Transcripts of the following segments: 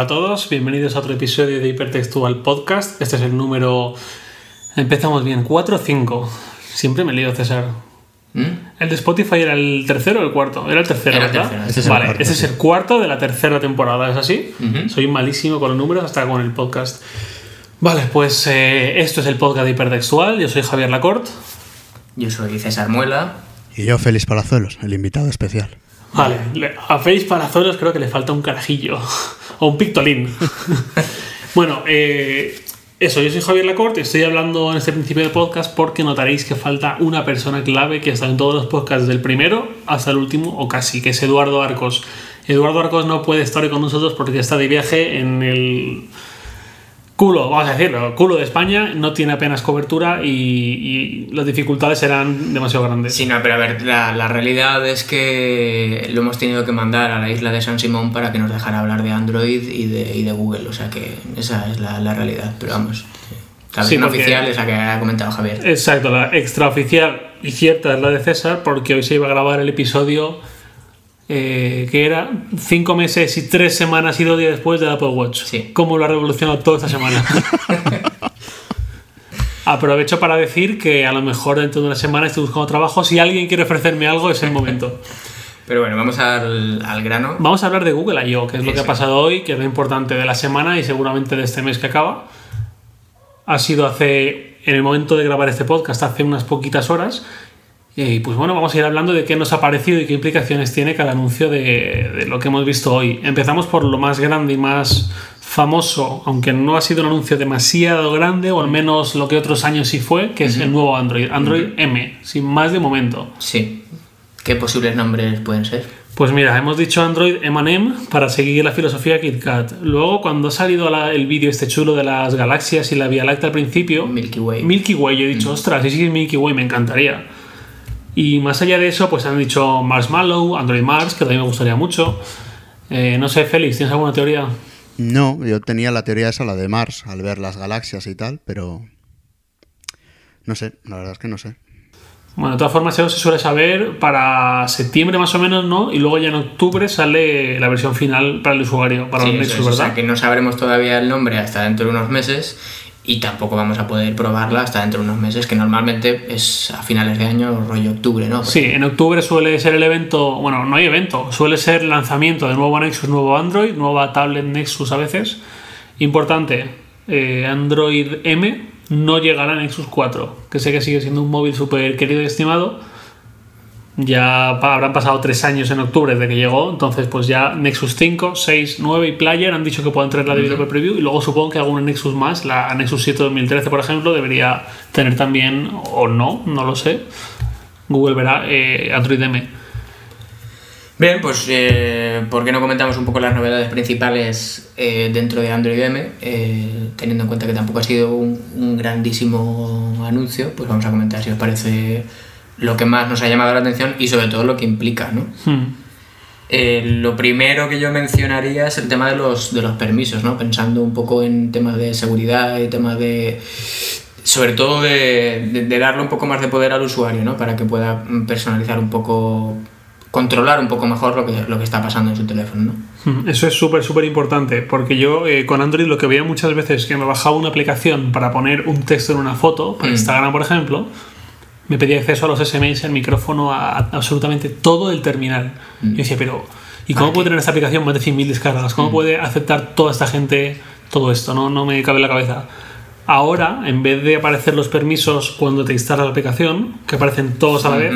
Hola a todos, bienvenidos a otro episodio de Hipertextual Podcast. Este es el número. Empezamos bien, 4 o 5. Siempre me lío, César. ¿Mm? ¿El de Spotify era el tercero o el cuarto? Era el tercero, Era el ¿verdad? tercero, ese es el vale, cuarto, ese es el cuarto de la tercera temporada, ¿es así? Soy malísimo con los números hasta con el podcast. Vale, pues eh, esto es el podcast de Hipertextual. Yo soy Javier Lacorte. Yo soy César Muela. Y yo, Félix Palazuelos, el invitado especial. Vale, le- a Félix Palazuelos creo que le falta un carajillo o un pictolín. bueno, eh, eso, yo soy Javier Lacorte y estoy hablando en este principio de podcast porque notaréis que falta una persona clave que está en todos los podcasts desde el primero hasta el último o casi, que es Eduardo Arcos. Eduardo Arcos no puede estar hoy con nosotros porque está de viaje en el culo, vamos a decirlo, culo de España, no tiene apenas cobertura y, y las dificultades serán demasiado grandes. Sí, no, pero a ver, la, la realidad es que lo hemos tenido que mandar a la isla de San Simón para que nos dejara hablar de Android y de, y de Google. O sea que esa es la, la realidad. Pero vamos, la Sí, versión porque- oficial es la que ha comentado Javier. Exacto, la extraoficial y cierta es la de César, porque hoy se iba a grabar el episodio eh, que era cinco meses y tres semanas y dos días después del Apple Watch. Sí. Cómo lo ha revolucionado toda esta semana. Aprovecho para decir que a lo mejor dentro de una semana estoy buscando trabajo. Si alguien quiere ofrecerme algo, es el momento. Pero bueno, vamos al, al grano. Vamos a hablar de Google I.O., que es lo que ha pasado hoy, que es lo importante de la semana y seguramente de este mes que acaba. Ha sido hace, en el momento de grabar este podcast, hace unas poquitas horas. Y pues bueno, vamos a ir hablando de qué nos ha parecido y qué implicaciones tiene cada anuncio de, de lo que hemos visto hoy. Empezamos por lo más grande y más famoso, aunque no ha sido un anuncio demasiado grande, o al menos lo que otros años sí fue, que es el nuevo Android, Android M, sin más de momento. Sí. ¿Qué posibles nombres pueden ser? Pues mira, hemos dicho Android M&M para seguir la filosofía KitKat. Luego, cuando ha salido la- el vídeo este chulo de las galaxias y la Vía Láctea al principio, Milky Way. Milky Way, yo he dicho, ostras, sí, sí, Milky Way, me encantaría. Y más allá de eso, pues han dicho Marshmallow, Android Mars, que también me gustaría mucho. Eh, no sé, Félix, ¿tienes alguna teoría? No, yo tenía la teoría esa, la de Mars, al ver las galaxias y tal, pero. No sé, la verdad es que no sé. Bueno, de todas formas, eso se suele saber para septiembre más o menos, ¿no? Y luego ya en octubre sale la versión final para el usuario, para Sí, los Nexus, es, o ¿verdad? sea que no sabremos todavía el nombre hasta dentro de unos meses y tampoco vamos a poder probarla hasta dentro de unos meses, que normalmente es a finales de año, rollo octubre, ¿no? Sí, en octubre suele ser el evento, bueno, no hay evento, suele ser lanzamiento de nuevo Nexus, nuevo Android, nueva tablet Nexus a veces. Importante, eh, Android M no llegará a Nexus 4, que sé que sigue siendo un móvil súper querido y estimado. Ya habrán pasado tres años en octubre desde que llegó, entonces pues ya Nexus 5, 6, 9 y Player han dicho que pueden traer la Developer Preview y luego supongo que alguna Nexus más, la Nexus 7 2013 por ejemplo, debería tener también, o no, no lo sé, Google verá eh, Android M. Bien, pues eh, ¿por qué no comentamos un poco las novedades principales eh, dentro de Android M? Eh, teniendo en cuenta que tampoco ha sido un, un grandísimo anuncio, pues vamos a comentar si os parece lo que más nos ha llamado la atención y sobre todo lo que implica, ¿no? Hmm. Eh, lo primero que yo mencionaría es el tema de los, de los permisos, ¿no? Pensando un poco en temas de seguridad y temas de... Sobre todo de, de- de darle un poco más de poder al usuario, ¿no? Para que pueda personalizar un poco, controlar un poco mejor lo que, lo que está pasando en su teléfono, ¿no? Hmm, Eso es súper, súper importante, porque yo eh, con Android lo que veía muchas veces es que me bajaba una aplicación para poner un texto en una foto, para Mm. Instagram por ejemplo, me pedía acceso a los SMS, al micrófono, a, a absolutamente todo el terminal. Mm. Yo decía, pero ¿y cómo puede tener esta aplicación más de 100.000 descargas? Mm. ¿Cómo puede aceptar toda esta gente todo esto? No, no me cabe en la cabeza. Ahora, en vez de aparecer los permisos cuando te instalas la aplicación, que aparecen todos a la vez,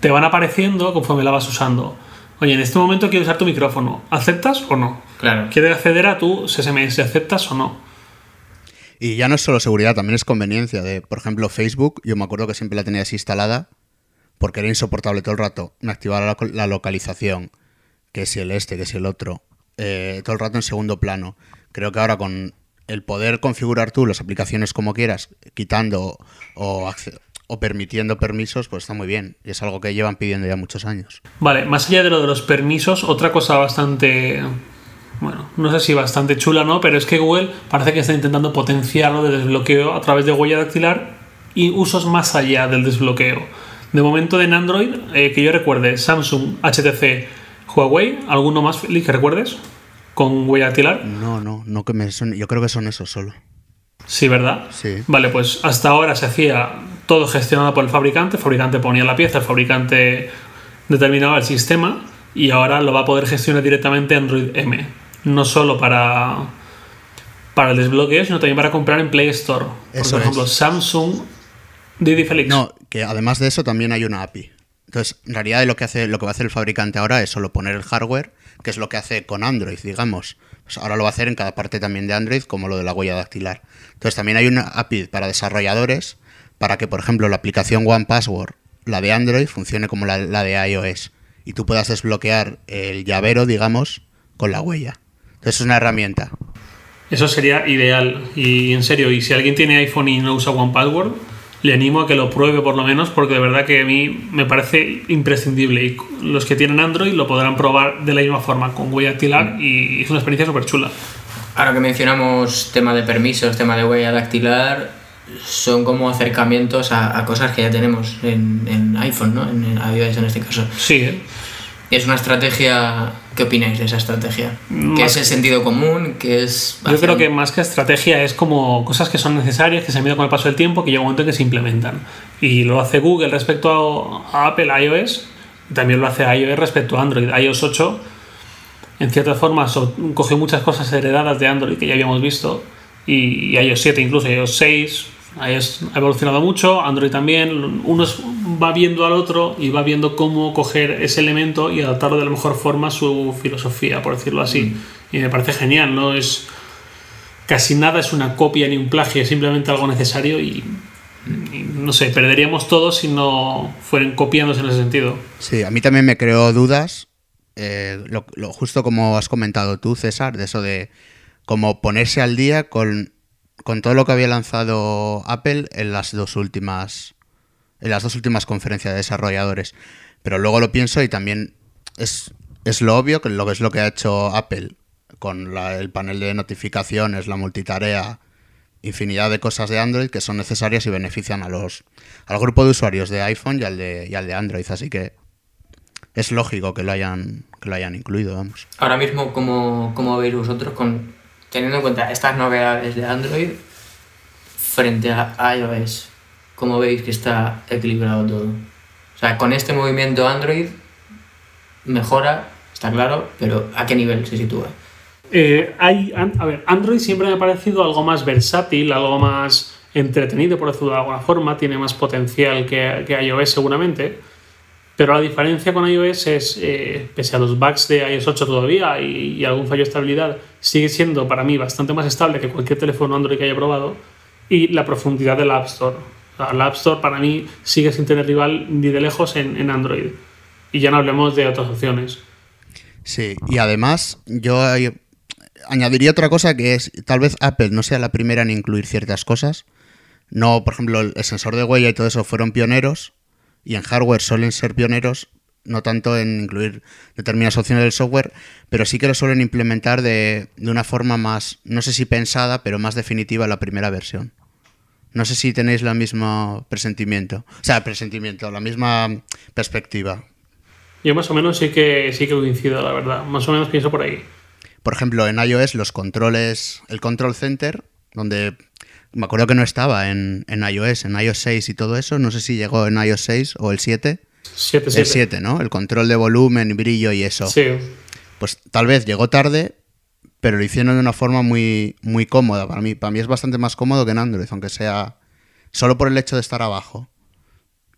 te van apareciendo conforme la vas usando. Oye, en este momento quiero usar tu micrófono. ¿Aceptas o no? Claro. ¿Quieres acceder a tu SMS? ¿Aceptas o no? Y ya no es solo seguridad, también es conveniencia. De, por ejemplo, Facebook, yo me acuerdo que siempre la tenía desinstalada porque era insoportable todo el rato. Me activaba la, localización, que si el este, que si el otro, eh, todo el rato en segundo plano. Creo que ahora con el poder configurar tú las aplicaciones como quieras, quitando o, o permitiendo permisos, pues está muy bien. Y es algo que llevan pidiendo ya muchos años. Vale, más allá de lo de los permisos, otra cosa bastante. Bueno, no sé si bastante chula, ¿no? Pero es que Google parece que está intentando potenciar lo de desbloqueo a través de huella dactilar y usos más allá del desbloqueo. De momento en Android, eh, que yo recuerde, Samsung, HTC, Huawei, ¿alguno más Félix, que recuerdes? con huella dactilar? No, no, no que me son, yo creo que son esos solo. Sí, ¿verdad? Sí. Vale, pues hasta ahora se hacía todo gestionado por el fabricante, el fabricante ponía la pieza, el fabricante determinaba el sistema y ahora lo va a poder gestionar directamente Android M. No solo para, para el desbloqueo, sino también para comprar en Play Store. Por Eso ejemplo, es. Samsung, Didi Felix. No, que además de eso también hay una API. Entonces, en realidad lo que hace, lo que va a hacer el fabricante ahora es solo poner el hardware, que es lo que hace con Android, digamos. Pues ahora lo va a hacer en cada parte también de Android, como lo de la huella dactilar. Entonces también hay una API para desarrolladores para que, por ejemplo, la aplicación One Password, la de Android, funcione como la, la de iOS. Y tú puedas desbloquear el llavero, digamos, con la huella. Es una herramienta. Eso sería ideal. Y en serio, y si alguien tiene iPhone y no usa One Password, le animo a que lo pruebe por lo menos, porque de verdad que a mí me parece imprescindible. Y los que tienen Android lo podrán probar de la misma forma, con huella dactilar, y es una experiencia súper chula. Ahora que mencionamos tema de permisos, tema de huella dactilar, son como acercamientos a, a cosas que ya tenemos en, en iPhone, ¿no? En, en iOS en este caso. Sí, ¿eh? Es una estrategia. ¿Qué opináis de esa estrategia? ¿Qué es el sentido común? ¿Qué es.? Yo creo que más que estrategia es como cosas que son necesarias, que se han ido con el paso del tiempo, que llega un momento en que se implementan. Y lo hace Google respecto a, Apple, a iOS, también lo hace iOS respecto a Android. iOS 8, en cierta forma, so- cogió muchas cosas heredadas de Android que ya habíamos visto, y, y iOS 7 incluso, iOS 6, iOS ha evolucionado mucho, Android también. Uno es- va viendo al otro y va viendo cómo coger ese elemento y adaptarlo de la mejor forma a su filosofía, por decirlo así. Y me parece genial, ¿no? Es casi nada es una copia ni un plagio, es simplemente algo necesario y, y no sé, perderíamos todo si no fueran copiándose en ese sentido. Sí, a mí también me creó dudas, eh, lo, lo- justo como has comentado tú, César, de eso de como ponerse al día con, con todo lo que había lanzado Apple en las dos últimas en las dos últimas conferencias de desarrolladores. Pero luego lo pienso y también es, es lo obvio que lo que es lo que ha hecho Apple con la- el panel de notificaciones, la multitarea, infinidad de cosas de Android que son necesarias y benefician a los al grupo de usuarios de iPhone y al de, y al de Android. Así que es lógico que lo hayan, que lo hayan incluido, vamos. Ahora mismo, ¿cómo, cómo veis vosotros con teniendo en cuenta estas novedades de Android frente a iOS? ¿Cómo veis que está equilibrado todo? O sea, con este movimiento Android mejora, está claro, pero ¿a qué nivel se sitúa? Eh, hay, a ver, Android siempre me ha parecido algo más versátil, algo más entretenido, por decirlo de alguna forma, tiene más potencial que, que iOS seguramente, pero la diferencia con iOS es, eh, pese a los bugs de iOS 8 todavía y, algún fallo de estabilidad, sigue siendo para mí bastante más estable que cualquier teléfono Android que haya probado, y la profundidad del App Store. La App Store para mí sigue sin tener rival ni de lejos en, en Android. Y ya no hablemos de otras opciones. Sí, y además yo eh, añadiría otra cosa que es, tal vez Apple no sea la primera en incluir ciertas cosas. No, por ejemplo, el sensor de huella y todo eso fueron pioneros y en hardware suelen ser pioneros, no tanto en incluir determinadas opciones del software, pero sí que lo suelen implementar de, de una forma más, no sé si pensada, pero más definitiva la primera versión. No sé si tenéis la misma presentimiento, o sea, presentimiento, la misma perspectiva. Yo más o menos sí que, sí que coincido, la verdad. Más o menos pienso por ahí. Por ejemplo, en iOS los controles, el control center, donde me acuerdo que no estaba en, en iOS, en iOS 6 y todo eso, no sé si llegó en iOS 6 o el 7. 7, El 7, ¿no? El control de volumen, brillo y eso. Sí. Pues tal vez llegó tarde, pero lo hicieron de una forma muy, muy cómoda. Para mí, para mí es bastante más cómodo que en Android, aunque sea solo por el hecho de estar abajo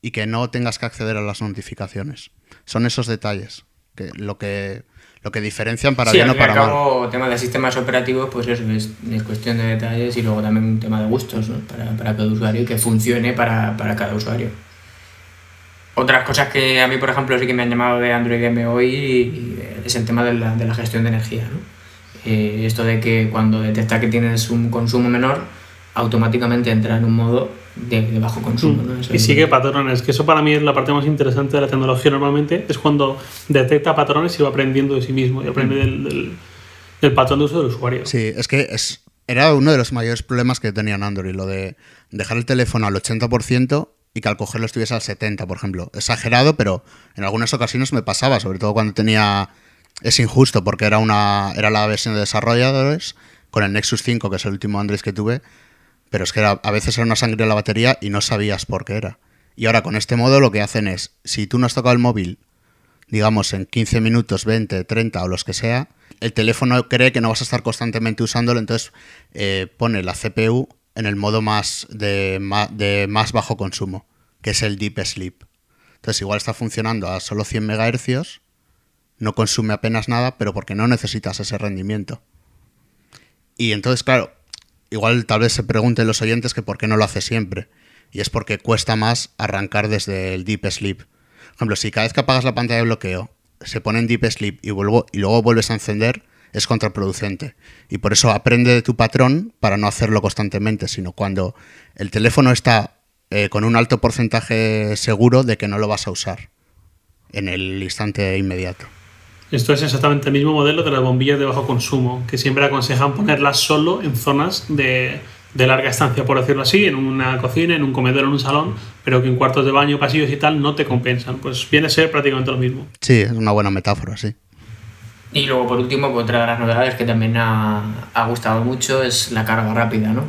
y que no tengas que acceder a las notificaciones. Son esos detalles que lo que lo que diferencian para sí, bien o para mal. cabo, tema de sistemas operativos, pues eso es, es cuestión de detalles y luego también un tema de gustos ¿no? para, para cada usuario y que funcione para, para cada usuario. Otras cosas que a mí, por ejemplo, sí que me han llamado de Android M hoy es el tema de la, de la gestión de energía. ¿no? Eh, esto de que cuando detecta que tienes un consumo menor, automáticamente entra en un modo de, de bajo consumo. ¿no? Eso Y sigue patrones, que eso para mí es la parte más interesante de la tecnología normalmente, es cuando detecta patrones y va aprendiendo de sí mismo y aprende del, del- del patrón de uso del usuario. Sí, es que es, era uno de los mayores problemas que tenía en Android, lo de dejar el teléfono al 80% y que al cogerlo estuviese al 70%, por ejemplo. Exagerado, pero en algunas ocasiones me pasaba, sobre todo cuando tenía es injusto porque era, una, era la versión de desarrolladores con el Nexus 5, que es el último Android que tuve, pero es que era, a veces era una sangre en la batería y no sabías por qué era. Y ahora con este modo lo que hacen es, si tú no has tocado el móvil, digamos en 15 minutos, 20, 30 o los que sea, el teléfono cree que no vas a estar constantemente usándolo, entonces eh, pone la CPU en el modo más de, de más bajo consumo, que es el Deep Sleep. Entonces igual está funcionando a solo 100 MHz, no consume apenas nada, pero porque no necesitas ese rendimiento. Y entonces, claro, igual tal vez se pregunten los oyentes que por qué no lo hace siempre. Y es porque cuesta más arrancar desde el Deep Sleep. Por ejemplo, si cada vez que apagas la pantalla de bloqueo se pone en Deep Sleep y, y luego vuelves a encender, es contraproducente. Y por eso aprende de tu patrón para no hacerlo constantemente, sino cuando el teléfono está eh, con un alto porcentaje seguro de que no lo vas a usar en el instante inmediato. Esto es exactamente el mismo modelo de las bombillas de bajo consumo, que siempre aconsejan ponerlas solo en zonas de, de larga estancia, por decirlo así, en una cocina, en un comedor, en un salón, pero que en cuartos de baño, pasillos y tal no te compensan. Pues viene a ser prácticamente lo mismo. Sí, es una buena metáfora, sí. Y luego, por último, pues, otra de las novedades que también ha, ha gustado mucho es la carga rápida, ¿no?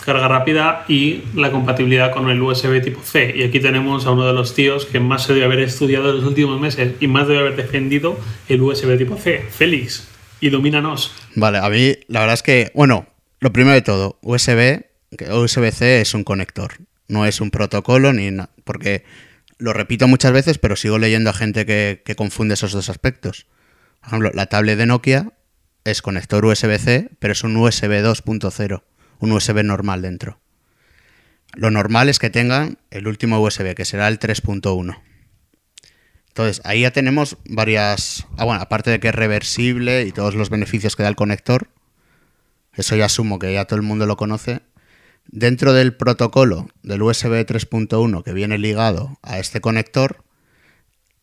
Carga rápida y la compatibilidad con el USB tipo C. Y aquí tenemos a uno de los tíos que más se debe haber estudiado en los últimos meses y más debe haber defendido el USB tipo C. Félix, ilumínanos. Vale, a mí la verdad es que, bueno, lo primero de todo, USB, USB-C es un conector, no es un protocolo ni nada, porque lo repito muchas veces, pero sigo leyendo a gente que, que confunde esos dos aspectos. Por ejemplo, la tablet de Nokia es conector USB-C, pero es un USB 2.0 un USB normal dentro. Lo normal es que tengan el último USB, que será el 3.1. Entonces, ahí ya tenemos varias... Ah, bueno, aparte de que es reversible y todos los beneficios que da el conector, eso ya asumo que ya todo el mundo lo conoce. Dentro del protocolo del USB 3.1 que viene ligado a este conector,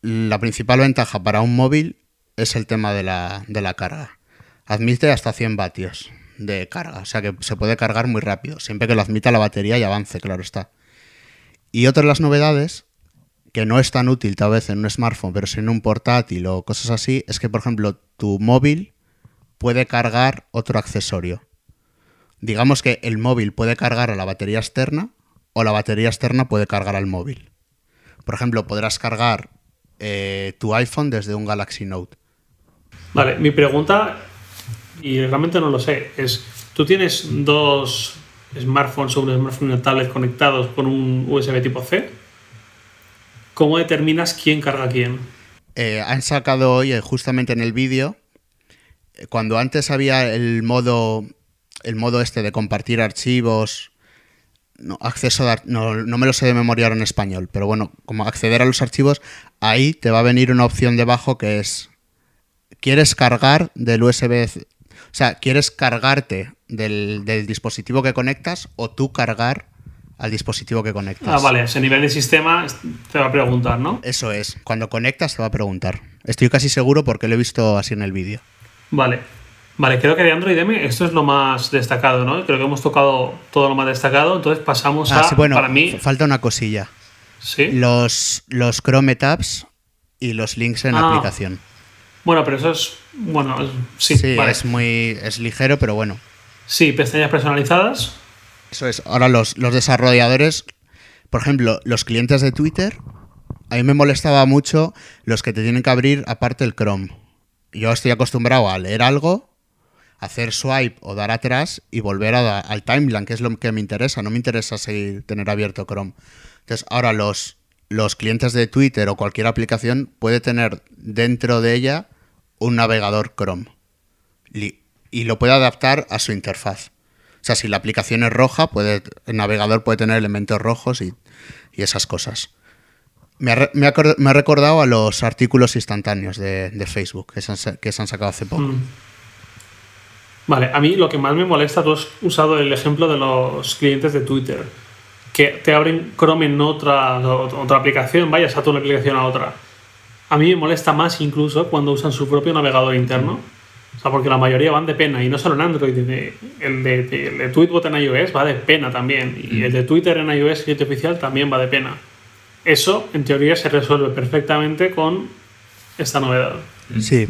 la principal ventaja para un móvil es el tema de la, de la carga. Admite hasta 100 vatios de carga, o sea que se puede cargar muy rápido, siempre que lo admita la batería y avance, claro está. Y otra de las novedades, que no es tan útil tal vez en un smartphone, pero si en un portátil o cosas así, es que por ejemplo tu móvil puede cargar otro accesorio. Digamos que el móvil puede cargar a la batería externa o la batería externa puede cargar al móvil. Por ejemplo, podrás cargar eh, tu iPhone desde un Galaxy Note. Vale, mi pregunta y realmente no lo sé. Es, tú tienes dos smartphones o un smartphone y una tablet conectados con un USB tipo C. ¿Cómo determinas quién carga quién? Eh, han sacado hoy, eh, justamente en el vídeo, eh, cuando antes había el modo, el modo este de compartir archivos, acceso no, no, me lo sé de memoria en español, pero bueno, como acceder a los archivos, ahí te va a venir una opción debajo que es, ¿quieres cargar del USB sea, ¿quieres cargarte del, dispositivo que conectas o tú cargar al dispositivo que conectas? Ah, vale, ese nivel de sistema te va a preguntar, ¿no? Eso es, cuando conectas te va a preguntar. Estoy casi seguro porque lo he visto así en el vídeo. Vale. Vale, creo que de Android M esto es lo más destacado, ¿no? Creo que hemos tocado todo lo más destacado, entonces pasamos ah, a... Sí, bueno, para mí... falta una cosilla. Sí. Los, los Chrome Tabs y los links en Ah. aplicación. Bueno, pero eso es... Bueno, es- sí, Sí, vale. es muy es ligero, pero bueno. Sí, pestañas personalizadas. Eso es. Ahora los, los desarrolladores, por ejemplo, los clientes de Twitter, a mí me molestaba mucho los que te tienen que abrir aparte el Chrome. Yo estoy acostumbrado a leer algo, hacer swipe o dar atrás y volver a al timeline, que es lo que me interesa. No me interesa seguir tener abierto Chrome. Entonces, ahora los, los clientes de Twitter o cualquier aplicación puede tener dentro de ella un navegador Chrome y lo puede adaptar a su interfaz. O sea, si la aplicación es roja, puede, el navegador puede tener elementos rojos y, esas cosas. Me ha, recordado a los artículos instantáneos de, Facebook que se, han, sacado hace poco. Mm. Vale, a mí lo que más me molesta, tú has usado el ejemplo de los clientes de Twitter, que te abren Chrome en otra, otra aplicación, vayas a tu aplicación a otra. A mí me molesta más incluso cuando usan su propio navegador interno. O sea, porque la mayoría van de pena, y no solo en Android, de- el de, de- el de Tweetbot en iOS va de pena también, y el de Twitter en iOS, oficial, también va de pena. Eso, en teoría, se resuelve perfectamente con esta novedad. Sí.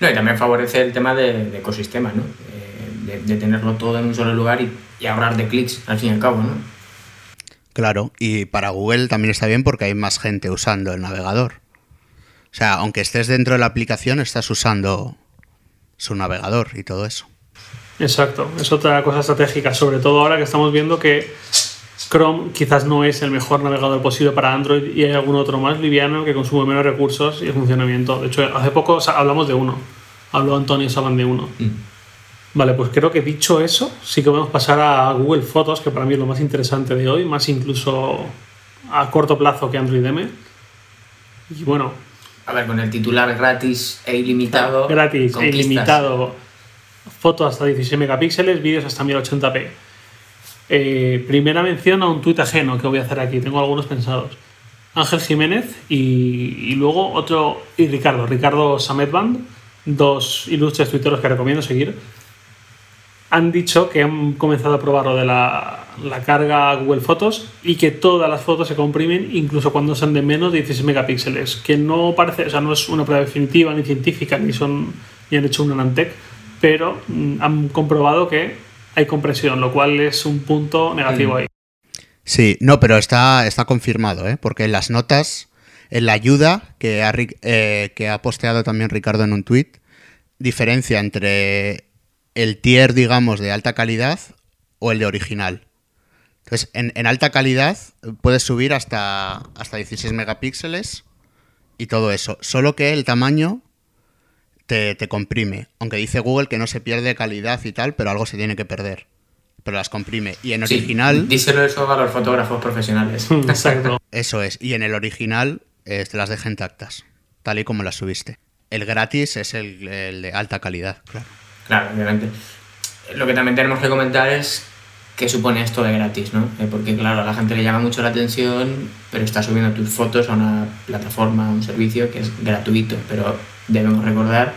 No, y también favorece el tema de, de ecosistema, ¿no? Eh, de, de tenerlo todo en un solo lugar y, y ahorrar de clics, al fin y al cabo, ¿no? Claro, y para Google también está bien porque hay más gente usando el navegador. O sea, aunque estés dentro de la aplicación, estás usando su navegador y todo eso. Exacto, es otra cosa estratégica, sobre todo ahora que estamos viendo que Chrome quizás no es el mejor navegador posible para Android y hay algún otro más liviano que consume menos recursos y el funcionamiento. De hecho, hace poco o sea, hablamos de uno. Habló Antonio Saban de uno. Vale, pues creo que dicho eso, sí que podemos pasar a Google Fotos, que para mí es lo más interesante de hoy, más incluso a corto plazo que Android M. Y bueno, A ver, con el titular gratis e ilimitado. gratis, e ilimitado, fotos hasta 16 megapíxeles, vídeos hasta 1080p. Eh, primera mención a un tuit ajeno que voy a hacer aquí, tengo algunos pensados. Ángel Jiménez y, y luego otro, y Ricardo, Ricardo Sametband, dos ilustres tuiteros que recomiendo seguir, han dicho que han comenzado a probar lo de la, la carga Google Fotos y que todas las fotos se comprimen incluso cuando son de menos de 16 megapíxeles, que no parece, o sea, no es una prueba definitiva ni científica, ni son ni han hecho un Anantec, pero mm, han comprobado que hay compresión, lo cual es un punto negativo ahí. Sí, no, pero está, está confirmado, ¿eh? porque en las notas, en la ayuda que ha, eh, que ha posteado también Ricardo en un tweet, diferencia entre el tier, digamos, de alta calidad o el de original. Entonces, en, en alta calidad eh, puedes subir hasta, hasta 16 megapíxeles y todo eso. Solo que el tamaño te, te comprime. Aunque dice Google que no se pierde calidad y tal, pero algo se tiene que perder. Pero las comprime. Y en Sí, original... díselo eso a los fotógrafos profesionales. Exacto. Eso es. Y en el original eh, te las deja intactas, tal y como las subiste. El gratis es el, el de alta calidad, claro. Claro, obviamente. Lo que también tenemos que comentar es qué supone esto de gratis, ¿no? Eh, porque, claro, a la gente le llama mucho la atención, pero está subiendo tus fotos a una plataforma, a un servicio que es gratuito. Pero debemos recordar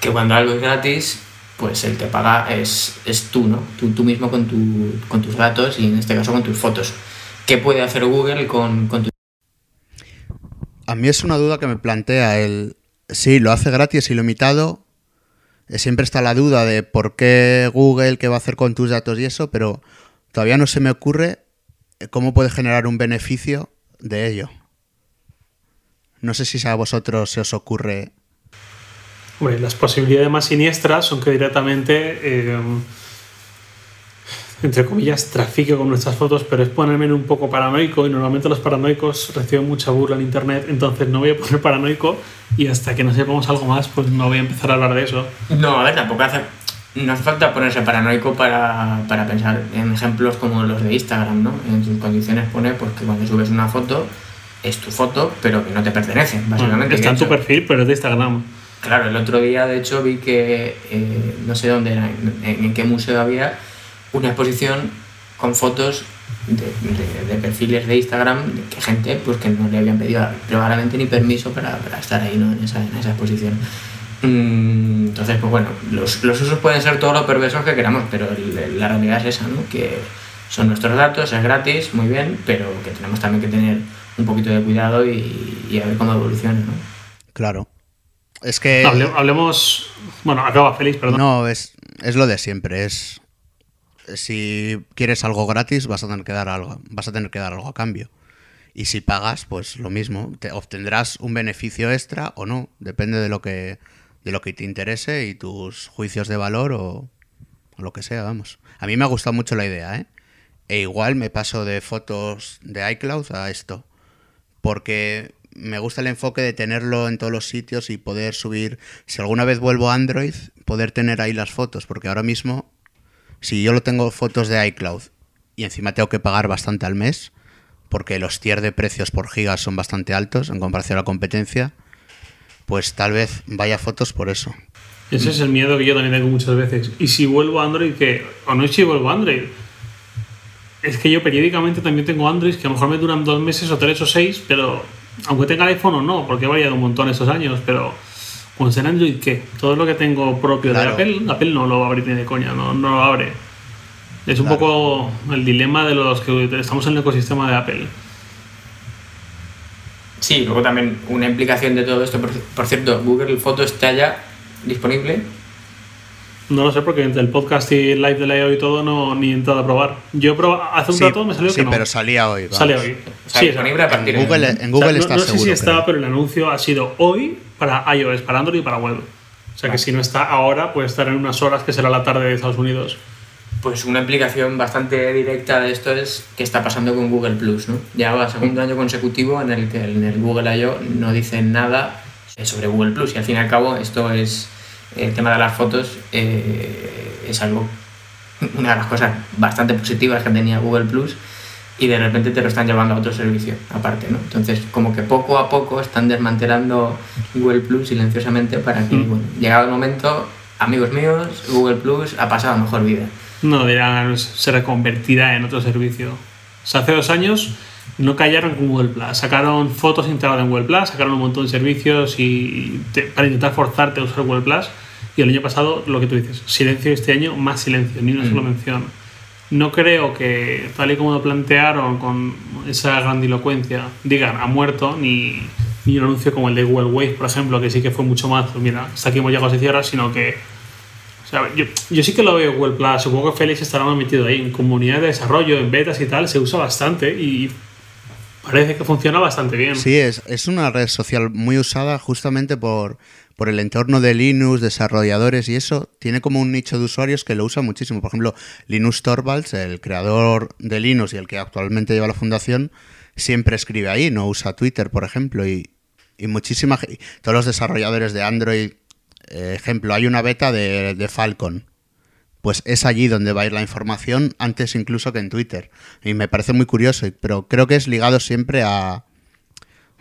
que cuando algo es gratis, pues el que paga es, es tú, ¿no? Tú, tú mismo con, tu, con tus datos y en este caso con tus fotos. ¿Qué puede hacer Google con, con tus A mí es una duda que me plantea el... Sí, lo hace gratis y limitado. Eh, Siempre está la duda de por qué Google, qué va a hacer con tus datos y eso, pero todavía no se me ocurre eh, cómo puede generar un beneficio de ello. No sé si a vosotros se os ocurre... Hombre, las posibilidades más siniestras son que directamente, eh, entre comillas, trafique con nuestras fotos, pero es ponerme un poco paranoico y normalmente los paranoicos reciben mucha burla en internet, entonces no voy a poner paranoico y hasta que no sepamos algo más, pues no voy a empezar a hablar de eso. No, a ver, tampoco hace. No hace falta ponerse paranoico para, para pensar en ejemplos como los de Instagram, ¿no? En sus condiciones pone pues, que cuando subes una foto es tu foto, pero que no te pertenece, básicamente. está De en tu perfil, pero es de Instagram. Claro, el otro día de hecho vi que, eh, no sé dónde era, en- en qué museo había, una exposición con fotos de, de- de perfiles de Instagram de que gente pues que no le habían pedido probablemente ni permiso para, para estar ahí ¿no? en, esa, en esa exposición. Mm, Entonces, pues bueno, los, los usos pueden ser todo lo perversos que queramos, pero la realidad es esa, ¿no? Que son nuestros datos, es gratis, muy bien, pero que tenemos también que tener un poquito de cuidado y, y a ver cómo evoluciona, ¿no? Claro. Es que... Hable- hablemos. Bueno, acaba feliz, perdón. No, es, es lo de siempre. Es si quieres algo gratis, vas a tener que dar algo, vas a tener que dar algo a cambio. Y si pagas, pues lo mismo, te obtendrás un beneficio extra o no, depende de lo que de lo que te interese y tus juicios de valor o, o lo que sea, vamos. A mí me ha gustado mucho la idea, ¿eh? E igual me paso de fotos de iCloud a esto, porque me gusta el enfoque de tenerlo en todos los sitios y poder subir, si alguna vez vuelvo a Android, poder tener ahí las fotos, porque ahora mismo, si yo lo tengo fotos de iCloud y encima tengo que pagar bastante al mes, porque los tier de precios por gigas son bastante altos en comparación a la competencia, pues tal vez vaya fotos por eso. Ese es el miedo que yo también tengo muchas veces. Y si vuelvo a Android, que O no es si vuelvo a Android. Es que yo periódicamente también tengo Android que a lo mejor me duran dos meses o tres o seis, pero aunque tenga el iPhone o no, porque he variado un montón estos años, pero con ser Android, ¿qué? Todo lo que tengo propio Claro. de Apple, Apple no lo va a abrir ni de coña, no, no lo abre. Es un Claro. poco el dilema de los que estamos en el ecosistema de Apple. Sí, luego también una implicación de todo esto, por, por cierto, Google Fotos está ya disponible. No lo sé porque entre el podcast y el live de la y todo no ni he entrado a probar. Yo he probado, hace un Sí, rato me salió sí, que no. pero salía hoy. vamos. Sale hoy. O sea, Sí, disponible a partir En de Google, en Google O sea, está no, no sé seguro. si está, creo. pero el anuncio ha sido hoy para iOS, para Android y para web. O sea que si no está ahora, puede estar en unas horas que será la tarde de Estados Unidos. Pues una implicación bastante directa de esto es qué está pasando con Google Plus, ¿no? Ya va segundo año consecutivo en el que en el Google I.O. no dicen nada sobre Google Plus y al fin y al cabo esto es el tema de las fotos eh, es algo una de las cosas bastante positivas que tenía Google Plus y de repente te lo están llevando a otro servicio aparte, ¿no? Entonces como que poco a poco están desmantelando Google Plus silenciosamente para que, Mm. bueno, llegado el momento, amigos míos, Google Plus ha pasado mejor vida. No, dirán, se reconvertirá en otro servicio. O sea, hace dos años no callaron con Google Plus. Sacaron fotos integradas en Google Plus, sacaron un montón de servicios y te- para intentar forzarte a usar Google Plus. Y el año pasado, lo que tú dices, silencio este año, más silencio, ni una Mm. sola mención. No creo que, tal y como lo plantearon con esa grandilocuencia, digan ha muerto, ni, ni un anuncio como el de Google Wave, por ejemplo, que sí que fue mucho más, mira, hasta aquí hemos llegado, se cierra, sino que o sea, yo, yo sí que lo veo Google Plus. Supongo que Félix estará más metido ahí. En comunidad de desarrollo, en betas y tal, se usa bastante y parece que funciona bastante bien. Sí, es, es una red social muy usada justamente por, por el entorno de Linux, desarrolladores y eso. Tiene como un nicho de usuarios que lo usa muchísimo. Por ejemplo, Linus Torvalds, el creador de Linux y el que actualmente lleva la fundación, siempre escribe ahí, no usa Twitter, por ejemplo. Y, y muchísima Todos los desarrolladores de Android, eh, ejemplo, hay una beta de, Falcon. Pues es allí donde va a ir la información antes incluso que en Twitter. Y me parece muy curioso, pero creo que es ligado siempre a,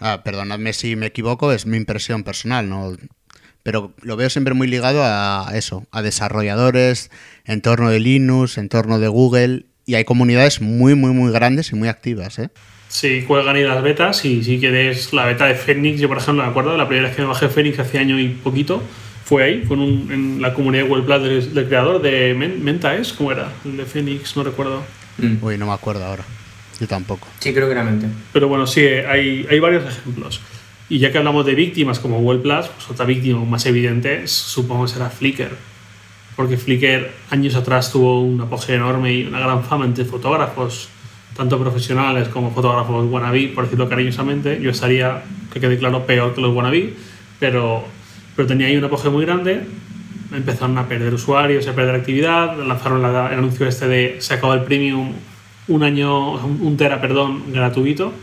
Ah, perdonadme si me equivoco, es mi impresión personal, ¿no? Pero lo veo siempre muy ligado a eso, a desarrolladores, entorno de Linux, entorno de Google, y hay comunidades muy, muy, muy grandes y muy activas, ¿eh? Sí, cuelgan ahí las betas y si quieres la beta de Phoenix, yo por ejemplo me acuerdo, la primera vez que me bajé Phoenix hace año y poquito, fue ahí, fue en, un- en la comunidad Google Plus del, del creador de Men- Menta, ¿es? ¿Cómo era? El de Phoenix, no recuerdo. Mm. Uy, no me acuerdo ahora. Yo tampoco. Sí, creo que era mente. Pero bueno, sí, hay, hay varios ejemplos. Y ya que hablamos de víctimas como Google Plus, pues otra víctima más evidente es, supongo será Flickr. Porque Flickr años atrás tuvo un apogeo enorme y una gran fama entre fotógrafos, tanto profesionales como fotógrafos wannabe, por decirlo cariñosamente. Yo estaría, que quede claro, peor que los wannabe, pero, pero tenía ahí un apogeo muy grande. Empezaron a perder usuarios, a perder actividad, lanzaron la- el anuncio este de se acabó el premium un año, un tera, perdón, gratuito,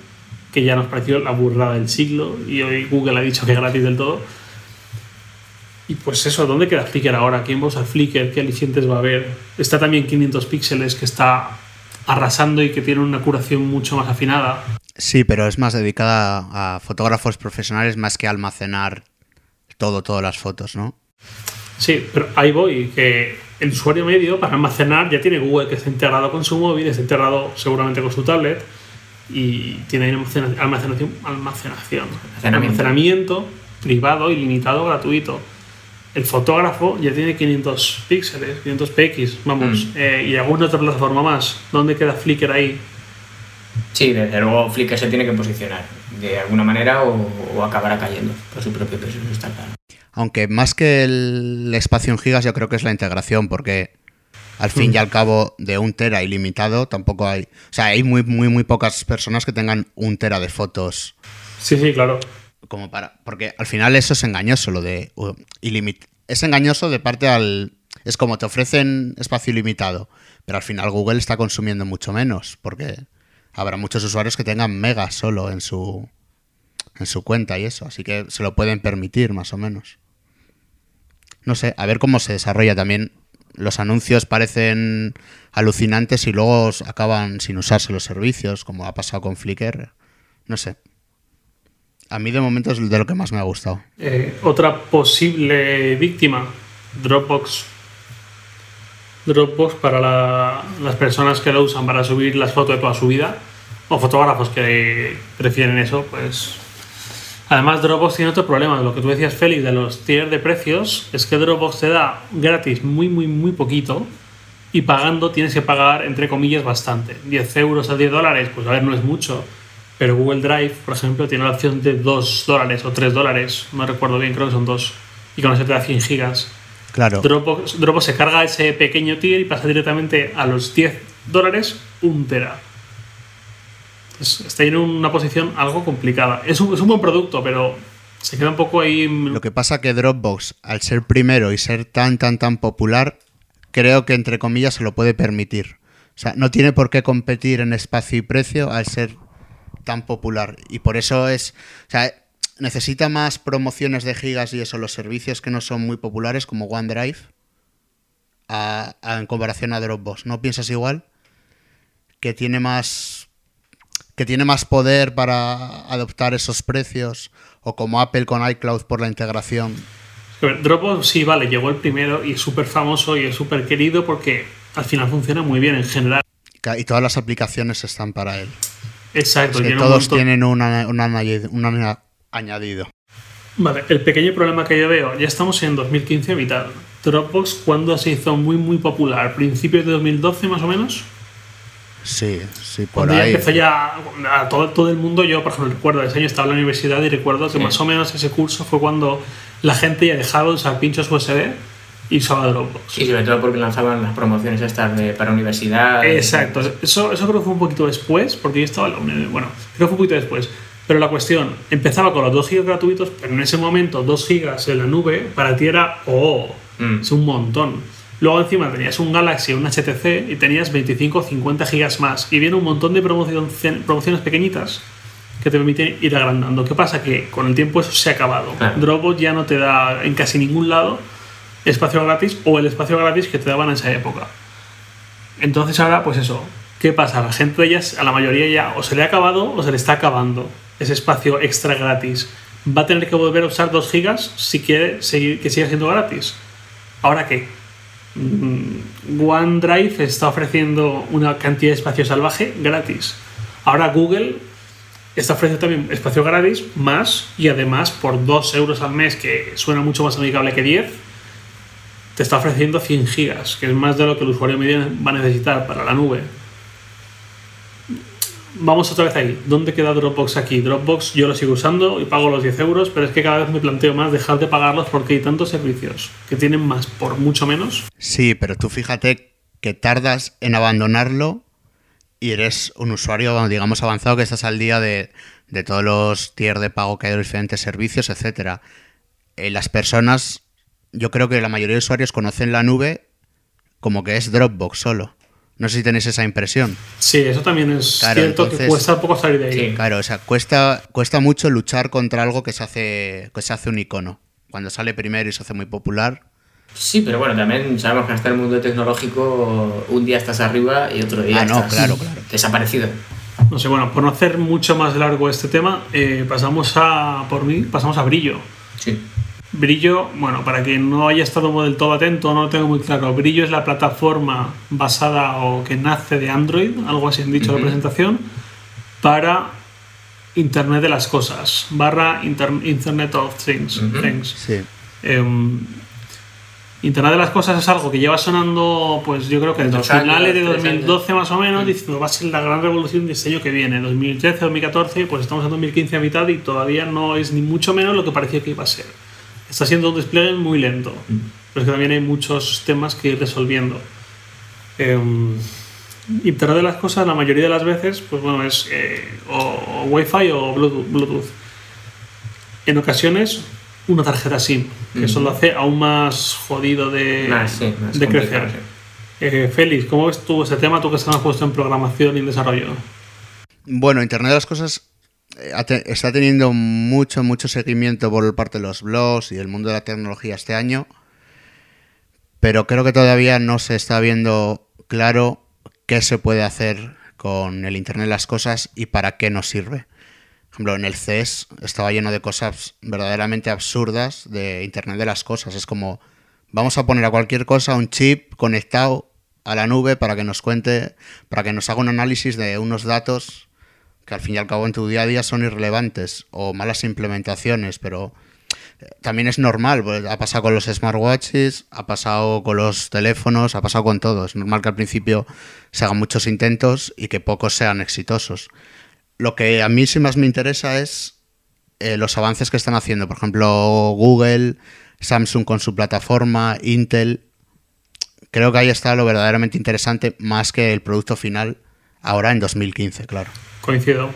que ya nos pareció la burrada del siglo y hoy Google ha dicho que es gratis del todo. Y pues eso, ¿dónde queda Flickr ahora? ¿Quién va a usar Flickr? ¿Qué alicientes va a haber? Está también 500 píxeles que está arrasando y que tiene una curación mucho más afinada. Sí, pero es más dedicada a fotógrafos profesionales más que a almacenar todo, todas las fotos, ¿no? Sí, pero ahí voy, que el usuario medio para almacenar ya tiene Google que está integrado con su móvil, está integrado seguramente con su tablet y tiene almacenación, almacenación, Almacenamiento. almacenamiento privado, ilimitado, gratuito. El fotógrafo ya tiene 500 píxeles, 500 px, vamos, Mm. eh, y alguna otra plataforma más. ¿Dónde queda Flickr ahí? Sí, desde luego Flickr se tiene que posicionar de alguna manera o, o acabará cayendo por su propio peso, eso está claro. Aunque más que el espacio en gigas, yo creo que es la integración, porque al fin y al cabo de un tera ilimitado tampoco hay. O sea, hay muy, muy, muy pocas personas que tengan un tera de fotos Sí, sí, claro. como para. Porque al final eso es engañoso, lo de uh, ilimit- Es engañoso de parte al. Es como te ofrecen espacio ilimitado, pero al final Google está consumiendo mucho menos, porque habrá muchos usuarios que tengan megas solo en su en su cuenta y eso, así que se lo pueden permitir más o menos. No sé, a ver cómo se desarrolla también. Los anuncios parecen alucinantes y luego acaban sin usarse los servicios, como ha pasado con Flickr. No sé. A mí de momento es de lo que más me ha gustado. Eh, otra posible víctima, Dropbox. Dropbox para la- las personas que lo usan para subir las fotos de toda su vida, o fotógrafos que prefieren eso, pues... Además, Dropbox tiene otro problema, lo que tú decías, Félix, de los tiers de precios, es que Dropbox te da gratis muy, muy, muy poquito, y pagando tienes que pagar, entre comillas, bastante. 10 euros a 10 dólares, pues a ver, no es mucho. Pero Google Drive, por ejemplo, tiene la opción de 2 dólares o 3 dólares, no recuerdo bien, creo que son 2. y con eso te da 100 gigas. Claro. Dropbox, Dropbox se carga ese pequeño tier y pasa directamente a los 10 dólares un tera. Está en una posición algo complicada. Es un, es un buen producto, pero se queda un poco ahí. Lo que pasa que Dropbox, al ser primero y ser tan, tan, tan popular, creo que entre comillas se lo puede permitir. O sea, no tiene por qué competir en espacio y precio al ser tan popular. Y por eso es. O sea, necesita más promociones de gigas y eso, los servicios que no son muy populares, como OneDrive, a- a- en comparación a Dropbox. ¿No piensas igual? Que tiene más. Que tiene más poder para adoptar esos precios. O como Apple con iCloud por la integración. A ver, Dropbox sí, vale, llegó el primero y es súper famoso y es súper querido porque al final funciona muy bien en general. Y todas las aplicaciones están para él. Exacto, Es que tiene un todos tienen un añadido. Vale, el pequeño problema que yo veo, ya estamos en 2015 a mitad. Dropbox, cuando se hizo muy, muy popular? ¿Principios de 2012 más o menos? Sí, sí, por Cuando ya ahí. empezó ya a todo, todo el mundo, yo por ejemplo recuerdo, ese año estaba en la universidad y recuerdo que Sí. más o menos ese curso fue cuando la gente ya dejaba de usar pinchos USB y usaba Dropbox. Y sobre todo porque lanzaban las promociones estas de, para universidad. Exacto, eso, eso creo que fue un poquito después, porque yo estaba en la uni- bueno, creo que fue un poquito después. Pero la cuestión, empezaba con los 2 gigas gratuitos, pero en ese momento 2 gigas en la nube para ti era, oh, Mm. es un montón. Luego encima tenías un Galaxy, un HTC y tenías 25 o 50 gigas más. Y viene un montón de promociones pequeñitas que te permiten ir agrandando. ¿Qué pasa? Que con el tiempo eso se ha acabado. Claro. Dropbox ya no te da en casi ningún lado espacio gratis o el espacio gratis que te daban en esa época. Entonces ahora, pues eso, ¿qué pasa? La gente de ellas, a la mayoría ya o se le ha acabado o se le está acabando ese espacio extra gratis. Va a tener que volver a usar 2 gigas si quiere seguir, que siga siendo gratis. ¿Ahora qué? Mm, OneDrive está ofreciendo una cantidad de espacio salvaje gratis. Ahora Google está ofreciendo también espacio gratis más y además por 2 euros al mes, que suena mucho más amigable que 10, te está ofreciendo 100 gigas, que es más de lo que el usuario medio va a necesitar para la nube. Vamos otra vez ahí. ¿Dónde queda Dropbox aquí? Dropbox yo lo sigo usando y pago los 10 euros, pero es que cada vez me planteo más dejar de pagarlos porque hay tantos servicios que tienen más por mucho menos. Sí, pero tú fíjate que tardas en abandonarlo y eres un usuario, digamos, avanzado que estás al día de, de todos los tier de pago que hay de los diferentes servicios, etcétera. Eh, las personas, yo creo que la mayoría de usuarios conocen la nube como que es Dropbox solo. No sé si tenéis esa impresión. Sí, eso también es Claro, cierto que cuesta un poco salir de ahí. Sí. Claro, o sea, cuesta, cuesta mucho luchar contra algo que se hace, que se hace un icono. Cuando sale primero y se hace muy popular. Sí, pero bueno, también sabemos que hasta el mundo tecnológico un día estás arriba y otro día Ah, no, estás claro, claro. desaparecido. No sé, bueno, por no hacer mucho más largo este tema, eh, pasamos a, por mí, pasamos a Brillo. Sí. Brillo, bueno, para quien no haya estado del todo atento, no lo tengo muy claro. Brillo es la plataforma basada o que nace de Android, algo así han dicho en la presentación, para Internet de las cosas, barra Inter- Internet of Things. Ujú. things. Sí. Em, Internet de las cosas es algo que lleva sonando, pues yo creo que desde Dos finales de años, tres 2012 más o menos, Mm. diciendo va a ser la gran revolución de este año que viene, 2013, 2014, pues estamos en 2015 a mitad y todavía no es ni mucho menos lo que parecía que iba a ser. Está siendo un despliegue muy lento, pero es que también hay muchos temas que ir resolviendo. Em, Internet de las cosas, la mayoría de las veces, pues bueno, es eh, o, o Wi-Fi o Bluetooth. En ocasiones, una tarjeta SIM, que eso lo hace aún más jodido de, Más, sí, más de crecer. Eh, Félix, ¿cómo ves tú ese tema, tú que estás más puesto en programación y en desarrollo? Bueno, Internet de las Cosas está teniendo mucho, mucho seguimiento por parte de los blogs y el mundo de la tecnología este año, pero creo que todavía no se está viendo claro qué se puede hacer con el Internet de las Cosas y para qué nos sirve. Por ejemplo, en el CES estaba lleno de cosas verdaderamente absurdas de Internet de las Cosas. Es como, vamos a poner a cualquier cosa un chip conectado a la nube para que nos cuente, para que nos haga un análisis de unos datos que al fin y al cabo en tu día a día son irrelevantes o malas implementaciones, pero eh, también es normal, pues, ha pasado con los smartwatches, ha pasado con los teléfonos, ha pasado con todo. Es normal que al principio se hagan muchos intentos y que pocos sean exitosos. Lo que a mí sí más me interesa es eh, los avances que están haciendo. Por ejemplo, Google Samsung con su plataforma, Intel. Creo que ahí está lo verdaderamente interesante, más que el producto final, ahora en 2015, claro. Coincido.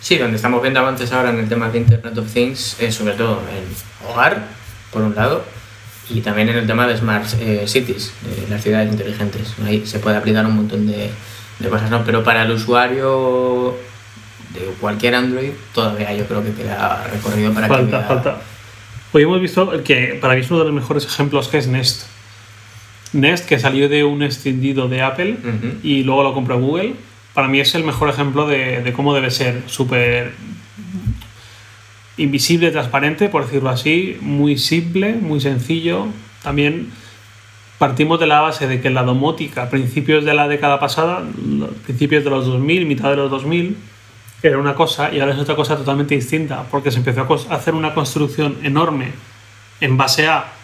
Sí, donde estamos viendo avances ahora en el tema de Internet of Things es sobre todo en hogar, por un lado, y también en el tema de Smart eh, Cities, de las ciudades inteligentes. Ahí se puede aplicar un montón de, de cosas, ¿no? Pero para el usuario de cualquier Android todavía yo creo que queda recorrido para Falta, que vea- falta. Hoy hemos visto el que para mí es uno de los mejores ejemplos que es Nest. Nest, que salió de un extendido de Apple y luego lo compró Google, para mí es el mejor ejemplo de, cómo debe ser. Súper invisible, transparente, por decirlo así, muy simple, muy sencillo. También partimos de la base de que la domótica, a principios de la década pasada, principios de los 2000, mitad de los 2000, era una cosa y ahora es otra cosa totalmente distinta, porque se empezó a hacer una construcción enorme en base a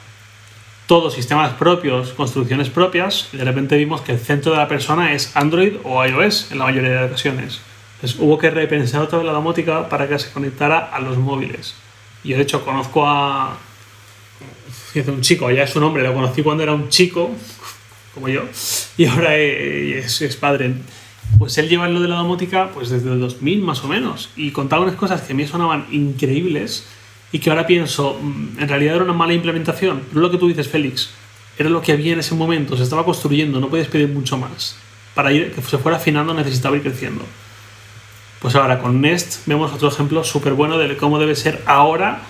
todos sistemas propios, construcciones propias, y de repente vimos que el centro de la persona es Android o iOS en la mayoría de ocasiones. Entonces hubo que repensar otra vez la domótica para que se conectara a los móviles. Yo de hecho conozco a un chico, ya es un hombre, lo conocí cuando era un chico, como yo, y ahora es, es padre. Pues él lleva lo de la domótica pues desde el 2000 más o menos, y contaba unas cosas que a mí sonaban increíbles y que ahora pienso, mm, en realidad era una mala implementación, pero lo que tú dices, Félix, era lo que había en ese momento, se estaba construyendo, no podías pedir mucho más. Para ir, que se fuera afinando necesitaba ir creciendo. Pues ahora con Nest vemos otro ejemplo súper bueno de cómo debe ser ahora,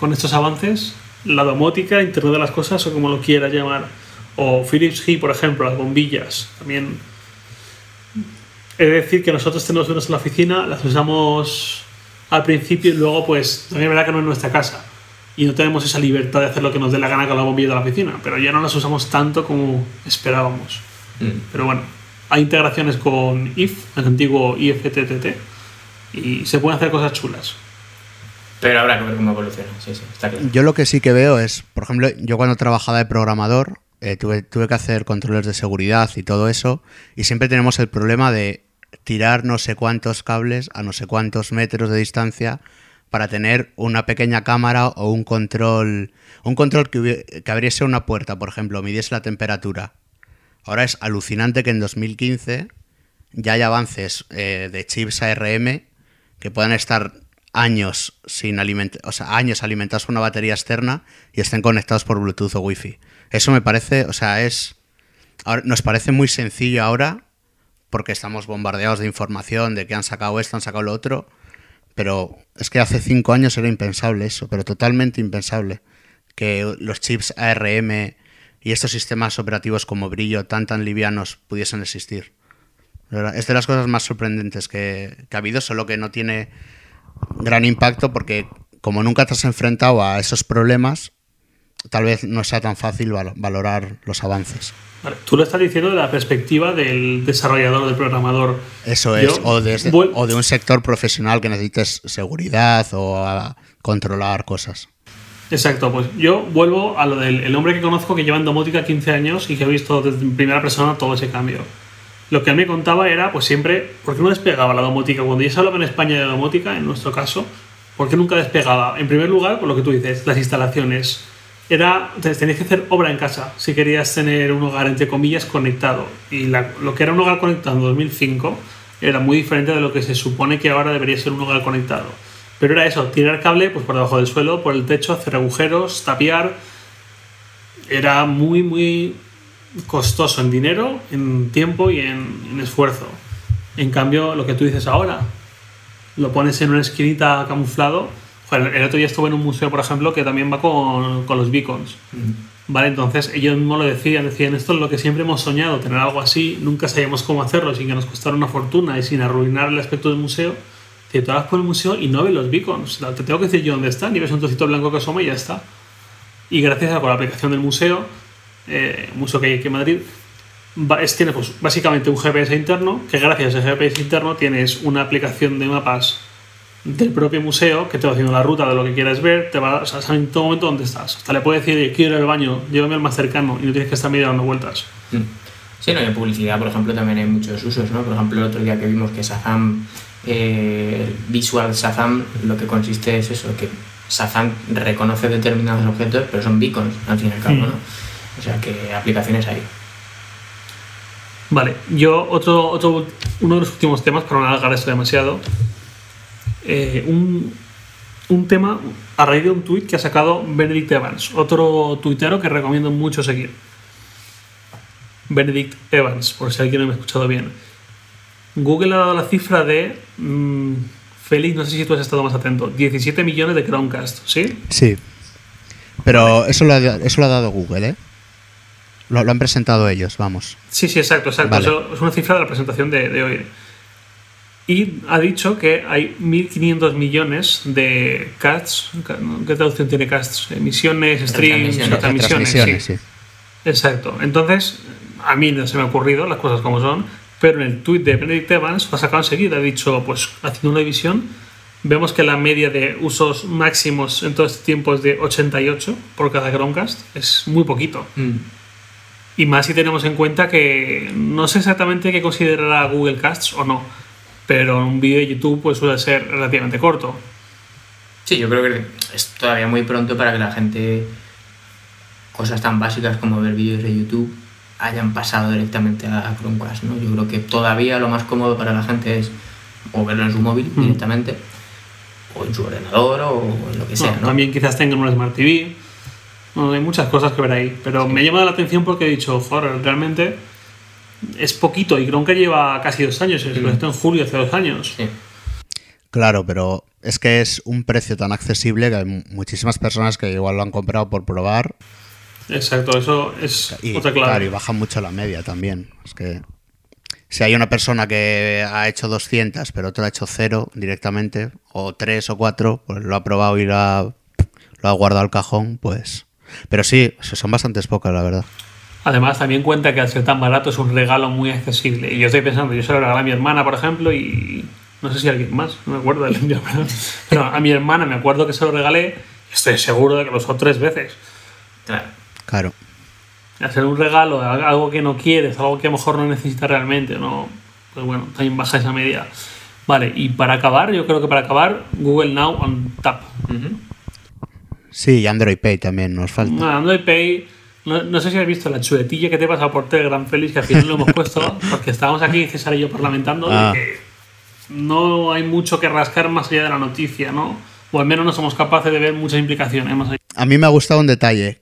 con estos avances, la domótica, Internet de las Cosas o como lo quieras llamar. O Philips Hue, por ejemplo, las bombillas. También he de decir que nosotros tenemos unas en la oficina, las usamos al principio y luego pues también es verdad que no es nuestra casa. Y no tenemos esa libertad de hacer lo que nos dé la gana con la bombilla de la oficina, pero ya no las usamos tanto como esperábamos. Mm. Pero bueno, hay integraciones con IF, el antiguo IFTTT, y se pueden hacer cosas chulas. Pero habrá que ver cómo evoluciona, sí, sí, está claro. Yo lo que sí que veo es, por ejemplo, yo cuando trabajaba de programador, eh, tuve, tuve que hacer controles de seguridad y todo eso, y siempre tenemos el problema de tirar no sé cuántos cables a no sé cuántos metros de distancia para tener una pequeña cámara o un control, un control que, que abriese una puerta, por ejemplo, midiese la temperatura. Ahora es alucinante que en 2015 ya hay avances eh, de chips ARM que puedan estar años sin alimentar, o sea, años alimentados con una batería externa y estén conectados por Bluetooth o Wi-Fi. Eso me parece, o sea, es ahora, nos parece muy sencillo ahora porque estamos bombardeados de información de que han sacado esto, han sacado lo otro, pero es que hace cinco años era impensable eso, pero totalmente impensable que los chips ARM y estos sistemas operativos como Brillo tan tan livianos pudiesen existir. Es de las cosas más sorprendentes que, que ha habido, solo que no tiene gran impacto porque como nunca te has enfrentado a esos problemas, tal vez no sea tan fácil val- valorar los avances. Vale, Tú lo estás diciendo de la perspectiva del desarrollador, del programador. Eso es, Yo o, desde- o de un sector profesional que necesites seguridad o a controlar cosas. Exacto, pues yo vuelvo a lo del el hombre que conozco que lleva en domótica 15 años y que ha visto desde primera persona todo ese cambio. Lo que él me contaba era, pues siempre, ¿por qué no despegaba la domótica? Cuando ya se hablaba en España de domótica, en nuestro caso, ¿por qué nunca despegaba? En primer lugar, por lo que tú dices, las instalaciones. Era, te- tenías que hacer obra en casa si querías tener un hogar, entre comillas, conectado. Y lo que era un hogar conectado en 2005 era muy diferente de lo que se supone que ahora debería ser un hogar conectado. Pero era eso, tirar cable pues, por debajo del suelo, por el techo, hacer agujeros, tapiar. Era muy, muy costoso en dinero, en tiempo y en, en esfuerzo. En cambio, lo que tú dices ahora, lo pones en una esquinita camuflado. Joder, el otro día estuve en un museo, por ejemplo, que también va con, con los beacons. Vale, entonces ellos mismos lo decían, decían, esto es lo que siempre hemos soñado, tener algo así, nunca sabíamos cómo hacerlo sin que nos costara una fortuna y sin arruinar el aspecto del museo. Te vas por el museo y no ves los beacons. Te tengo que decir yo dónde están y ves un trocito blanco que asoma y ya está. Y gracias a la aplicación del museo, eh, museo que hay aquí en Madrid, es, tiene pues, básicamente un GPS interno, que gracias a ese GPS interno tienes una aplicación de mapas del propio museo que te va haciendo la ruta de lo que quieras ver, te va, o sea, sabe en todo momento dónde estás. Hasta le puedes decir, "Oye, quiero ir al baño, llévame al más cercano y no tienes que estar medio dando vueltas. Mm. Sí, no, y en publicidad, por ejemplo, también hay muchos usos, ¿no? Por ejemplo, el otro día que vimos que Shazam, eh, Visual Shazam, lo que consiste es eso, que Shazam reconoce determinados objetos, pero son beacons al fin y al cabo, Mm. ¿no? O sea que aplicaciones hay. Vale, yo otro, otro uno de los últimos temas, para no alargar esto demasiado, eh, un, un tema a raíz de un tuit que ha sacado Benedict Evans, otro tuitero que recomiendo mucho seguir. Benedict Evans, por si alguien no me ha escuchado bien. Google ha dado la cifra de... mm, Félix, no sé si tú has estado más atento. 17 millones de Chromecast, ¿sí? Sí. Pero eso, lo ha, eso lo ha dado Google, ¿eh? Lo, lo han presentado ellos, vamos. Sí, sí, exacto, exacto. Vale. Eso es una cifra de la presentación de, de hoy. Y ha dicho que hay 1.500 millones de casts. ¿Qué traducción tiene casts? Emisiones, streams, transmisiones. Transmisiones, sí. sí. Exacto. Entonces, a mí no se me ha ocurrido las cosas como son, pero en el tweet de Benedict Evans lo ha sacado enseguida. Ha dicho, pues haciendo una división, vemos que la media de usos máximos en todo este tiempo es de 88 por cada Chromecast. Es muy poquito. Y más si tenemos en cuenta que no sé exactamente qué considerará Google Casts o no, pero un vídeo de YouTube pues suele ser relativamente corto. Sí, yo creo que es todavía muy pronto para que la gente, cosas tan básicas como ver vídeos de YouTube, hayan pasado directamente a Chromecast, ¿no? Yo creo que todavía lo más cómodo para la gente es o verlo en su móvil Mm. directamente, o en su ordenador, o en lo que sea, Bueno, ¿no? También quizás tengan una Smart TV. Bueno, hay muchas cosas que ver ahí, pero me ha llamado la atención porque he dicho, joder, realmente es poquito y creo que lleva casi dos años, se lo en julio hace dos años. Sí. Claro, pero es que es un precio tan accesible que hay mu- muchísimas personas que igual lo han comprado por probar Exacto, eso es y, otra clave. claro, y baja mucho la media también. Es que si hay una persona que ha hecho 200 pero otro ha hecho cero directamente, o 3 o 4, pues lo ha probado y lo ha, lo ha guardado al cajón, pues... Pero sí, son bastantes pocas, la verdad. Además, también cuenta que al ser tan barato es un regalo muy accesible. Y yo estoy pensando, yo se lo regalé a mi hermana, por ejemplo, y no sé si a alguien más, no me acuerdo mi hermana. Pero a mi hermana me acuerdo que se lo regalé y estoy seguro de que lo usó tres veces. Claro. Claro. Hacer un regalo, algo que no quieres, algo que a lo mejor no necesitas realmente, no, pues bueno, también baja esa media. Vale, y para acabar, yo creo que para acabar, Google Now on Tap. Sí, y Android Pay también nos falta. Ah, Android Pay, no, no sé si has visto la chuletilla que te he pasado por Telegram, Félix, que al final lo hemos puesto, porque estábamos aquí, César y yo, parlamentando, Ah. de que no hay mucho que rascar más allá de la noticia, ¿no? O al menos no somos capaces de ver muchas implicaciones más allá. A mí me ha gustado un detalle,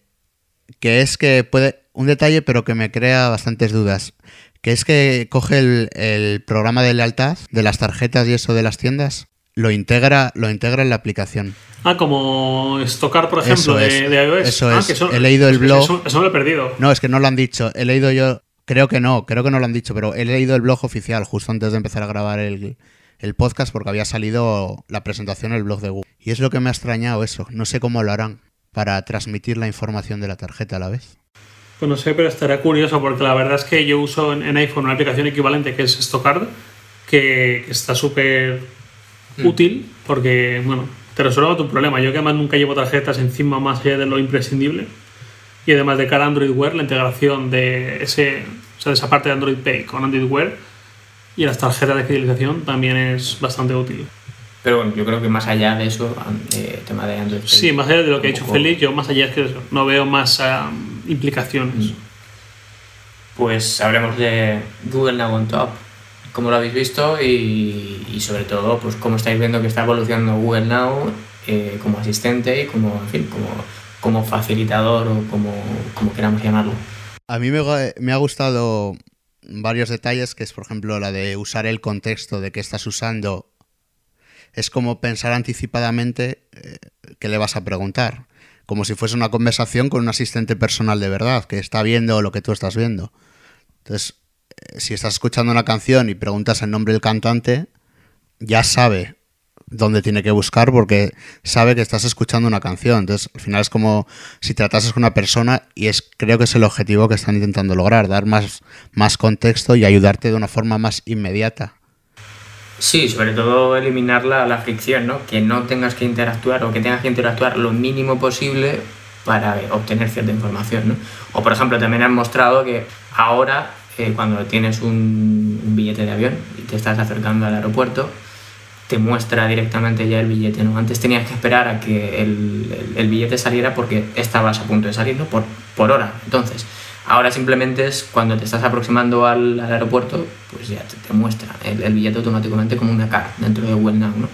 que es que puede, un detalle pero que me crea bastantes dudas, que es que coge el, el programa de lealtad de las tarjetas y eso de las tiendas, lo integra, lo integra en la aplicación. Ah, como estocar, por ejemplo, Eso de, es, de iOS. eso Ah, es. que He leído el eso- blog. Eso, eso me lo he perdido. No, es que no lo han dicho, he leído yo, creo que no, creo que no lo han dicho, pero he leído el blog oficial justo antes de empezar a grabar el, el podcast porque había salido la presentación en el blog de Google. Y es lo que me ha extrañado eso, no sé cómo lo harán para transmitir la información de la tarjeta a la vez. Pues no sé, pero estará curioso porque la verdad es que yo uso en, en iPhone una aplicación equivalente que es Stockcard, que, que está súper útil porque, bueno, te resuelve tu problema. Yo que además nunca llevo tarjetas encima más allá de lo imprescindible. Y además de cara a Android Wear, la integración de, ese, o sea, de esa parte de Android Pay con Android Wear y las tarjetas de fidelización también es bastante útil. Pero bueno, yo creo que más allá de eso, el tema de Android Pay, Sí, más allá de lo que ha dicho Félix, yo más allá es que eso, no veo más ah, implicaciones. Pues hablemos de Google Now on Top, cómo lo habéis visto y, sobre todo, pues cómo estáis viendo que está evolucionando Google Now eh, como asistente y como, en fin, como, como facilitador o como, como queramos llamarlo. A mí me, me ha gustado varios detalles, que es por ejemplo la de usar el contexto de que estás usando. Es como pensar anticipadamente eh, qué le vas a preguntar. Como si fuese una conversación con un asistente personal de verdad, que está viendo lo que tú estás viendo. Entonces, si estás escuchando una canción y preguntas el nombre del cantante, ya sabe dónde tiene que buscar porque sabe que estás escuchando una canción. Entonces, al final es como si tratases con una persona y es creo que es el objetivo que están intentando lograr, dar más, más contexto y ayudarte de una forma más inmediata. Sí, sobre todo eliminar la, la fricción, ¿no? Que no tengas que interactuar o que tengas que interactuar lo mínimo posible para obtener cierta información, ¿no? O por ejemplo, también han mostrado que ahora, cuando tienes un, billete de avión y te estás acercando al aeropuerto, te muestra directamente ya el billete, ¿no? Antes tenías que esperar a que el, billete saliera porque estabas a punto de salir, ¿no? Por, por hora. Entonces, ahora simplemente es cuando te estás aproximando al, aeropuerto, pues ya te, muestra el, billete automáticamente como una cara dentro de Google Now, ¿no?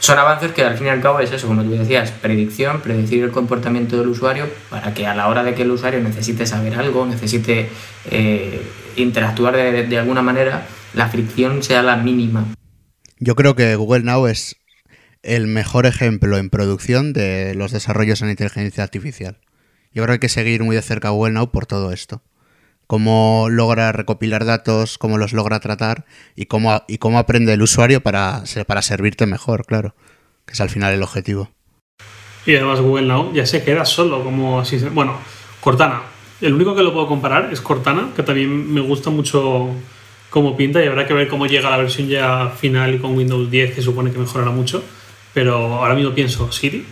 Son avances que al fin y al cabo es eso, como tú decías, predicción, predecir el comportamiento del usuario para que a la hora de que el usuario necesite saber algo, necesite eh, interactuar de, de alguna manera, la fricción sea la mínima. Yo creo que Google Now es el mejor ejemplo en producción de los desarrollos en inteligencia artificial. Yo creo que hay que seguir muy de cerca a Google Now por todo esto. Cómo logra recopilar datos, cómo los logra tratar y cómo, y cómo aprende el usuario para, para servirte mejor, claro. Que es al final el objetivo. Y además Google Now ya se queda solo, como así. Bueno, Cortana. El único que lo puedo comparar es Cortana, que también me gusta mucho cómo pinta y habrá que ver cómo llega la versión ya final con Windows 10, que supone que mejorará mucho. Pero ahora mismo pienso, Siri.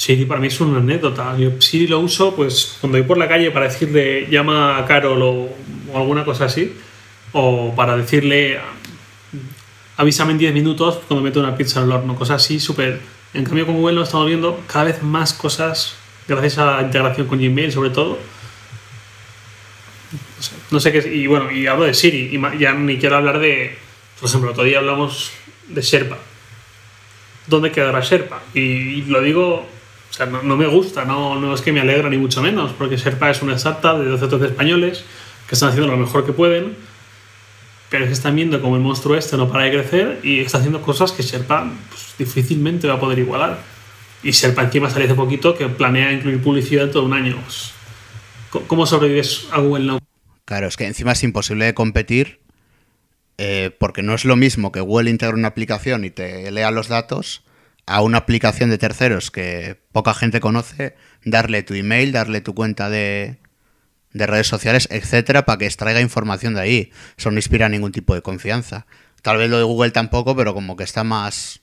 Siri para mí es una anécdota. Yo Siri lo uso pues cuando voy por la calle para decirle llama a Carol o, alguna cosa así. O para decirle avísame en 10 minutos cuando meto una pizza al horno, cosas así súper... En cambio con Google lo estamos viendo cada vez más cosas gracias a la integración con Gmail sobre todo. No sé, qué es, y bueno, y hablo de Siri, y ya ni quiero hablar de, por ejemplo, otro día hablamos de Sherpa. ¿Dónde quedará Sherpa? Y lo digo, o sea, no, me gusta, no, no es que me alegra ni mucho menos, porque Sherpa es una startup de 12 o 13 españoles que están haciendo lo mejor que pueden, pero es que están viendo como el monstruo este no para de crecer y está haciendo cosas que Sherpa pues, difícilmente va a poder igualar. Y Sherpa encima salió hace poquito que planea incluir publicidad todo un año. Pues, ¿cómo- ¿Cómo sobrevives a Google Now? Claro, es que encima es imposible de competir eh, porque no es lo mismo que Google integre una aplicación y te lea los datos a una aplicación de terceros que poca gente conoce, darle tu email, darle tu cuenta de, de redes sociales, etcétera, para que extraiga información de ahí. Eso no inspira ningún tipo de confianza. Tal vez lo de Google tampoco, pero como que está más.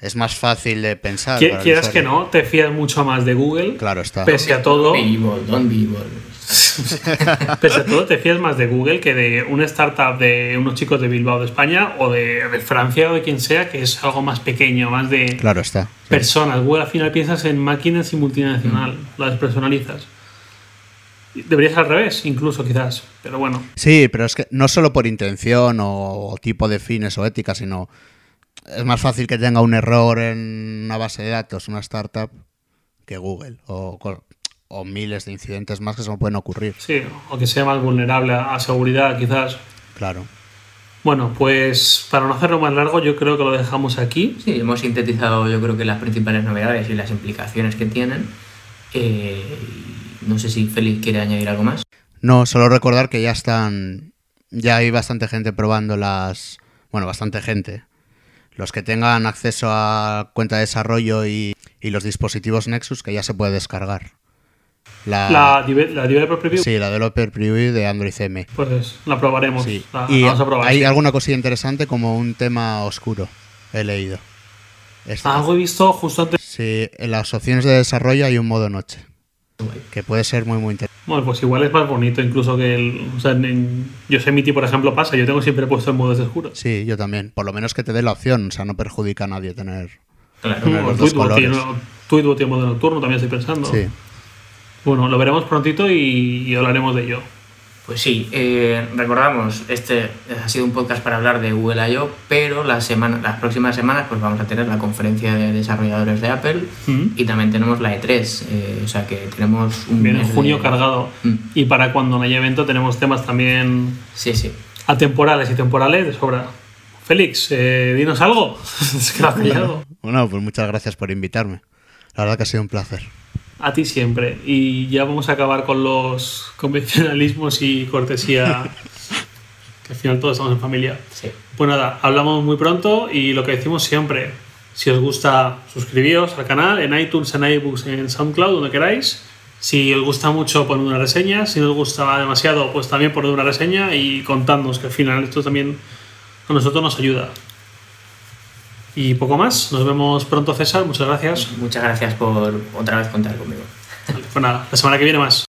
Es más fácil de pensar. Quieras que no, te fías mucho más de Google. Claro está. Pese a todo, Don't be evil, don't be evil. pese a todo, te fías más de Google que de una startup de unos chicos de Bilbao de España o de, de Francia o de quien sea, que es algo más pequeño, más de Claro está. personas. Google al final piensas en máquinas y multinacional, las personalizas. Debería ser al revés, incluso quizás, pero bueno. Sí, pero es que no solo por intención o, o tipo de fines o ética, sino es más fácil que tenga un error en una base de datos, una startup, que Google o, o miles de incidentes más que se me pueden ocurrir. Sí, o que sea más vulnerable a seguridad, quizás. Claro. Bueno, pues para no hacerlo más largo, yo creo que lo dejamos aquí. Sí, hemos sintetizado yo creo que las principales novedades y las implicaciones que tienen. Eh, no sé si Félix quiere añadir algo más. No, solo recordar que ya están, ya hay bastante gente probando las, bueno, bastante gente. Los que tengan acceso a cuenta de desarrollo y, y los dispositivos Nexus que ya se puede descargar. La, La, la Developer Preview, sí, la Developer Preview de Android CM. pues la probaremos. Sí. La, la y vamos a probar. hay sí. alguna cosilla interesante como un tema oscuro. He leído. Esto- Algo he visto justo antes. Sí, en las opciones de desarrollo hay un modo noche. Que puede ser muy, muy interesante. Bueno, pues igual es más bonito incluso que el... O sea, en Yosemite, por ejemplo, pasa. Yo tengo siempre puesto en modos oscuros. Sí, yo también. Por lo menos que te dé la opción. O sea, no perjudica a nadie tener. Claro. Tener los dos Tweetbot tiene, colores. Tweetbot tiene modo nocturno, también estoy pensando. Sí. Bueno, lo veremos prontito y, y hablaremos de ello. Pues sí, eh, recordamos, este ha sido un podcast para hablar de Google I.O., pero la semana, las próximas semanas pues vamos a tener la conferencia de desarrolladores de Apple Mm. y también tenemos la E3, eh, o sea que tenemos un Viene en mes junio de- cargado. Mm. Y para cuando no haya evento tenemos temas también Sí, sí. atemporales y temporales de sobra. Félix, eh, dinos algo. es que lo has callado. Bueno, pues muchas gracias por invitarme. La verdad que ha sido un placer. A ti siempre. Y ya vamos a acabar con los convencionalismos y cortesía. que al final todos estamos en familia. sí. Pues nada, hablamos muy pronto y lo que decimos siempre. Si os gusta, suscribíos al canal en iTunes, en iBooks, en SoundCloud, donde queráis. Si os gusta mucho, poned una reseña. Si no os gusta demasiado, pues también poned una reseña y contadnos, que al final esto también a nosotros nos ayuda. Y poco más. Nos vemos pronto, César. Muchas gracias. Muchas gracias por otra vez contar conmigo. Vale, pues nada, la semana que viene más.